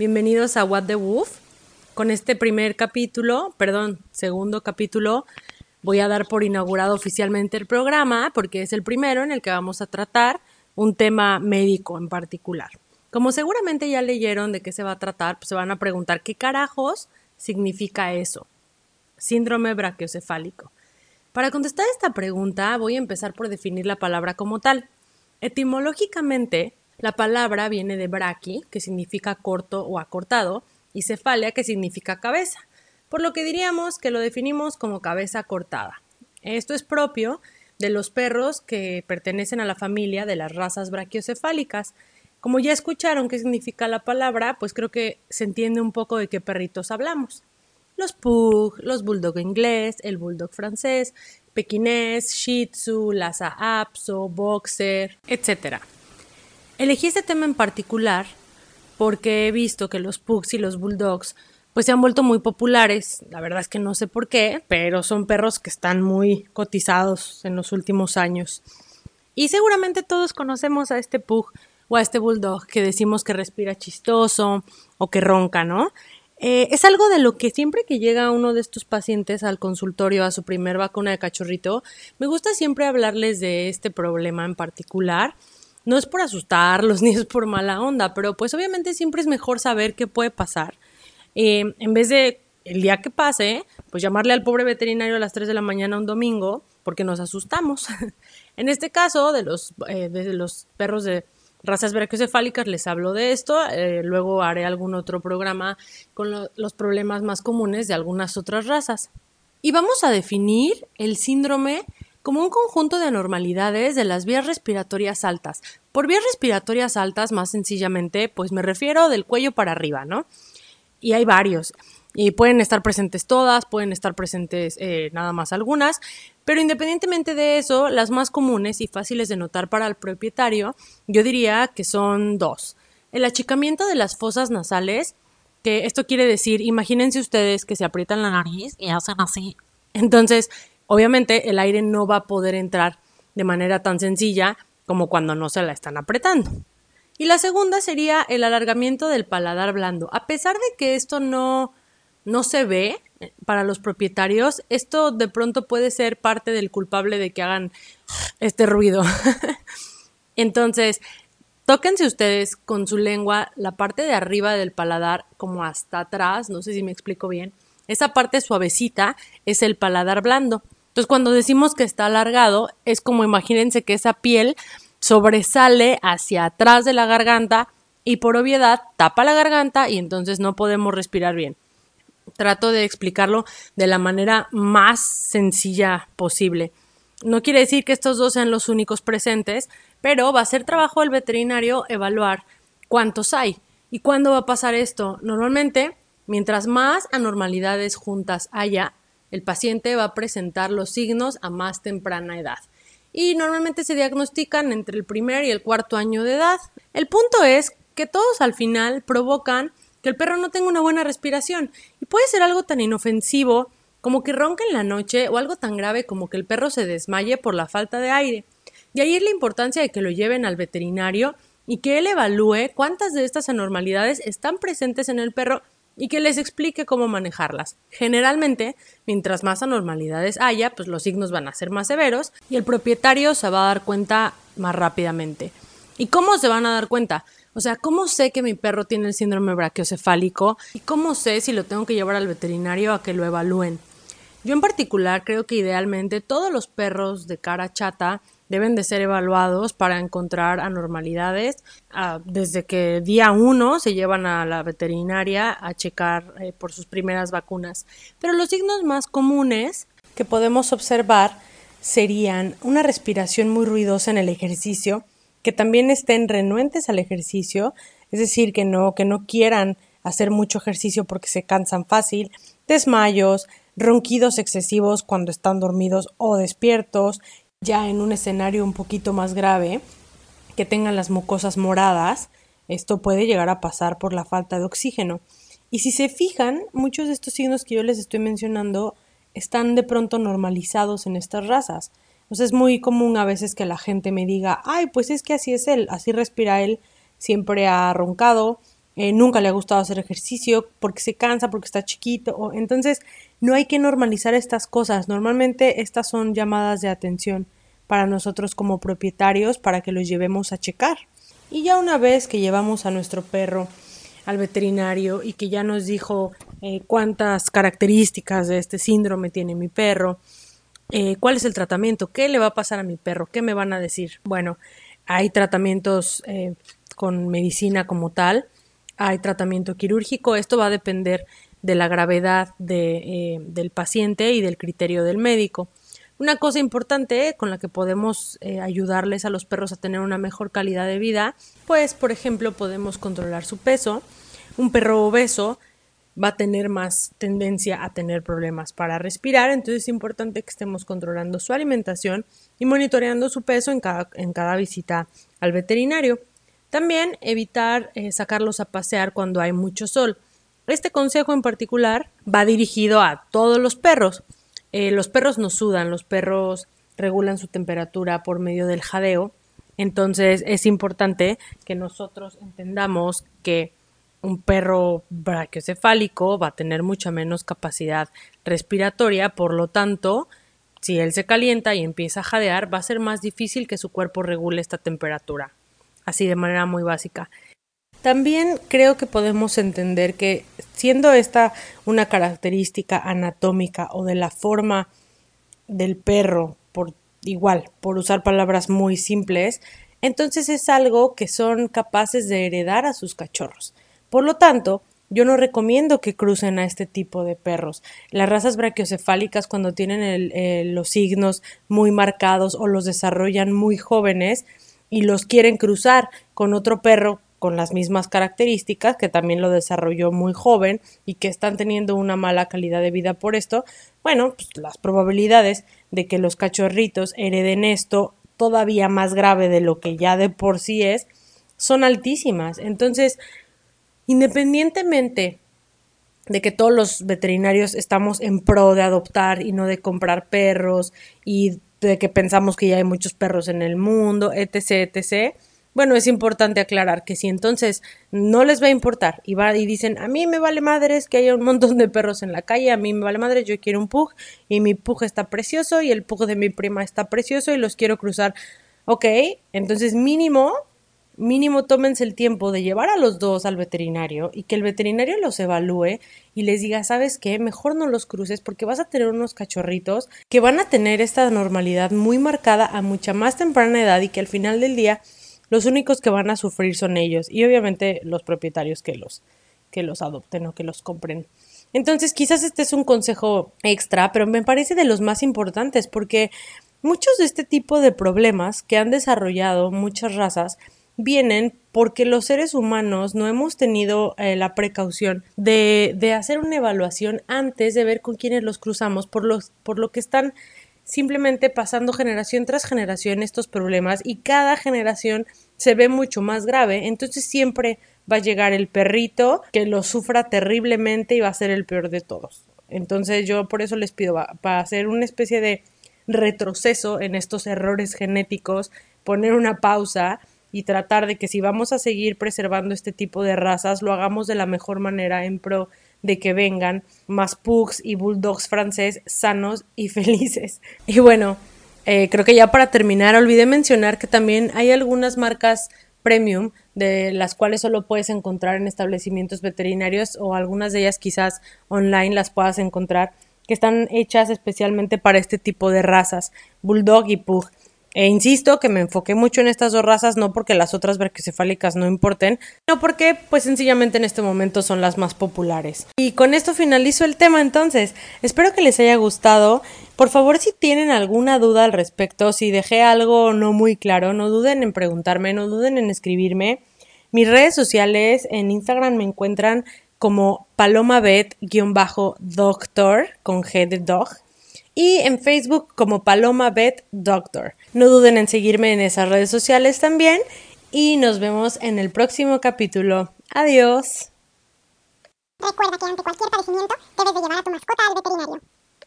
Bienvenidos a What the Wolf. Con este primer capítulo, perdón, segundo capítulo, voy a dar por inaugurado oficialmente el programa porque es el primero en el que vamos a tratar un tema médico en particular. Como seguramente ya leyeron de qué se va a tratar, pues se van a preguntar qué carajos significa eso. Síndrome brachiocefálico. Para contestar esta pregunta voy a empezar por definir la palabra como tal. Etimológicamente, la palabra viene de braqui, que significa corto o acortado, y cefalia, que significa cabeza, por lo que diríamos que lo definimos como cabeza cortada. Esto es propio de los perros que pertenecen a la familia de las razas brachiocefálicas. Como ya escucharon qué significa la palabra, pues creo que se entiende un poco de qué perritos hablamos. Los pug, los bulldog inglés, el bulldog francés, pequinés, shih tzu, lhasa apso, boxer, etc. Elegí este tema en particular porque he visto que los pugs y los bulldogs pues se han vuelto muy populares. La verdad es que no sé por qué, pero son perros que están muy cotizados en los últimos años. Y seguramente todos conocemos a este pug o a este bulldog que decimos que respira chistoso o que ronca, ¿no? Eh, es algo de lo que siempre que llega uno de estos pacientes al consultorio a su primer vacuna de cachorrito, me gusta siempre hablarles de este problema en particular no es por asustarlos ni es por mala onda, pero pues obviamente siempre es mejor saber qué puede pasar. Eh, en vez de el día que pase, pues llamarle al pobre veterinario a las 3 de la mañana un domingo, porque nos asustamos. en este caso, de los, eh, de los perros de razas brachiocefálicas, les hablo de esto. Eh, luego haré algún otro programa con los problemas más comunes de algunas otras razas. Y vamos a definir el síndrome como un conjunto de anormalidades de las vías respiratorias altas. Por vías respiratorias altas, más sencillamente, pues me refiero del cuello para arriba, ¿no? Y hay varios. Y pueden estar presentes todas, pueden estar presentes eh, nada más algunas, pero independientemente de eso, las más comunes y fáciles de notar para el propietario, yo diría que son dos. El achicamiento de las fosas nasales, que esto quiere decir, imagínense ustedes que se aprietan la nariz y hacen así. Entonces, Obviamente el aire no va a poder entrar de manera tan sencilla como cuando no se la están apretando. Y la segunda sería el alargamiento del paladar blando. A pesar de que esto no, no se ve eh, para los propietarios, esto de pronto puede ser parte del culpable de que hagan este ruido. Entonces, tóquense ustedes con su lengua la parte de arriba del paladar como hasta atrás, no sé si me explico bien. Esa parte suavecita es el paladar blando. Entonces, cuando decimos que está alargado, es como imagínense que esa piel sobresale hacia atrás de la garganta y por obviedad tapa la garganta y entonces no podemos respirar bien. Trato de explicarlo de la manera más sencilla posible. No quiere decir que estos dos sean los únicos presentes, pero va a ser trabajo del veterinario evaluar cuántos hay. ¿Y cuándo va a pasar esto? Normalmente, mientras más anormalidades juntas haya, el paciente va a presentar los signos a más temprana edad y normalmente se diagnostican entre el primer y el cuarto año de edad. El punto es que todos al final provocan que el perro no tenga una buena respiración y puede ser algo tan inofensivo como que ronque en la noche o algo tan grave como que el perro se desmaye por la falta de aire. De ahí es la importancia de que lo lleven al veterinario y que él evalúe cuántas de estas anormalidades están presentes en el perro y que les explique cómo manejarlas. Generalmente, mientras más anormalidades haya, pues los signos van a ser más severos y el propietario se va a dar cuenta más rápidamente. ¿Y cómo se van a dar cuenta? O sea, ¿cómo sé que mi perro tiene el síndrome brachiocefálico? ¿Y cómo sé si lo tengo que llevar al veterinario a que lo evalúen? Yo en particular creo que idealmente todos los perros de cara chata deben de ser evaluados para encontrar anormalidades. Ah, desde que día uno se llevan a la veterinaria a checar eh, por sus primeras vacunas. Pero los signos más comunes que podemos observar serían una respiración muy ruidosa en el ejercicio, que también estén renuentes al ejercicio, es decir, que no, que no quieran hacer mucho ejercicio porque se cansan fácil, desmayos, ronquidos excesivos cuando están dormidos o despiertos, ya en un escenario un poquito más grave, que tengan las mucosas moradas, esto puede llegar a pasar por la falta de oxígeno. Y si se fijan, muchos de estos signos que yo les estoy mencionando están de pronto normalizados en estas razas. Sea, es muy común a veces que la gente me diga, ay, pues es que así es él, así respira él, siempre ha roncado, eh, nunca le ha gustado hacer ejercicio porque se cansa, porque está chiquito. O, entonces, no hay que normalizar estas cosas. Normalmente estas son llamadas de atención para nosotros como propietarios para que los llevemos a checar. Y ya una vez que llevamos a nuestro perro al veterinario y que ya nos dijo eh, cuántas características de este síndrome tiene mi perro, eh, cuál es el tratamiento, qué le va a pasar a mi perro, qué me van a decir. Bueno, hay tratamientos con medicina como tal, hay tratamiento quirúrgico, esto va a depender de la gravedad de, del paciente y del criterio del médico. Una cosa importante con la que podemos ayudarles a los perros a tener una mejor calidad de vida, pues por ejemplo podemos controlar su peso. Un perro obeso va a tener más tendencia a tener problemas para respirar, entonces es importante que estemos controlando su alimentación y monitoreando su peso en cada, en cada visita al veterinario. También evitar eh, sacarlos a pasear cuando hay mucho sol. Este consejo en particular va dirigido a todos los perros. Eh, los perros no sudan, los perros regulan su temperatura por medio del jadeo. Entonces es importante que nosotros entendamos que un perro brachiocefálico va a tener mucha menos capacidad respiratoria, por lo tanto, si él se calienta y empieza a jadear, va a ser más difícil que su cuerpo regule esta temperatura, así de manera muy básica. También creo que podemos entender que siendo esta una característica anatómica o de la forma del perro, por igual, por usar palabras muy simples, entonces es algo que son capaces de heredar a sus cachorros. Por lo tanto, yo no recomiendo que crucen a este tipo de perros. Las razas brachiocefálicas cuando tienen los signos muy marcados o los desarrollan muy jóvenes y los quieren cruzar con otro perro con las mismas características, que también lo desarrolló muy joven y que están teniendo una mala calidad de vida por esto, bueno, pues las probabilidades de que los cachorritos hereden esto todavía más grave de lo que ya de por sí es, son altísimas. Entonces, Independientemente de que todos los veterinarios estamos en pro de adoptar y no de comprar perros y de que pensamos que ya hay muchos perros en el mundo, etc., etc., bueno, es importante aclarar que si entonces no les va a importar y, va, y dicen, a mí me vale madres que haya un montón de perros en la calle, a mí me vale madres, yo quiero un pug y mi pug está precioso y el pug de mi prima está precioso y los quiero cruzar. Ok, entonces mínimo mínimo tómense el tiempo de llevar a los dos al veterinario y que el veterinario los evalúe y les diga, ¿sabes qué? Mejor no los cruces porque vas a tener unos cachorritos que van a tener esta normalidad muy marcada a mucha más temprana edad y que al final del día los únicos que van a sufrir son ellos y obviamente los propietarios que los que los adopten o que los compren. Entonces, quizás este es un consejo extra, pero me parece de los más importantes porque muchos de este tipo de problemas que han desarrollado muchas razas vienen porque los seres humanos no hemos tenido eh, la precaución de, de, hacer una evaluación antes de ver con quiénes los cruzamos, por, los, por lo que están simplemente pasando generación tras generación estos problemas y cada generación se ve mucho más grave, entonces siempre va a llegar el perrito que lo sufra terriblemente y va a ser el peor de todos. Entonces yo por eso les pido para hacer una especie de retroceso en estos errores genéticos, poner una pausa y tratar de que si vamos a seguir preservando este tipo de razas, lo hagamos de la mejor manera en pro de que vengan más pugs y bulldogs francés sanos y felices. Y bueno, eh, creo que ya para terminar, olvidé mencionar que también hay algunas marcas premium de las cuales solo puedes encontrar en establecimientos veterinarios o algunas de ellas quizás online las puedas encontrar que están hechas especialmente para este tipo de razas, bulldog y pug. E insisto que me enfoqué mucho en estas dos razas, no porque las otras brachiocefálicas no importen, sino porque pues sencillamente en este momento son las más populares. Y con esto finalizo el tema entonces. Espero que les haya gustado. Por favor, si tienen alguna duda al respecto, si dejé algo no muy claro, no duden en preguntarme, no duden en escribirme. Mis redes sociales en Instagram me encuentran como palomabet-doctor con G de dog y en Facebook como Paloma Vet Doctor. No duden en seguirme en esas redes sociales también y nos vemos en el próximo capítulo. Adiós. Recuerda que ante cualquier padecimiento debes de llevar a tu mascota al veterinario.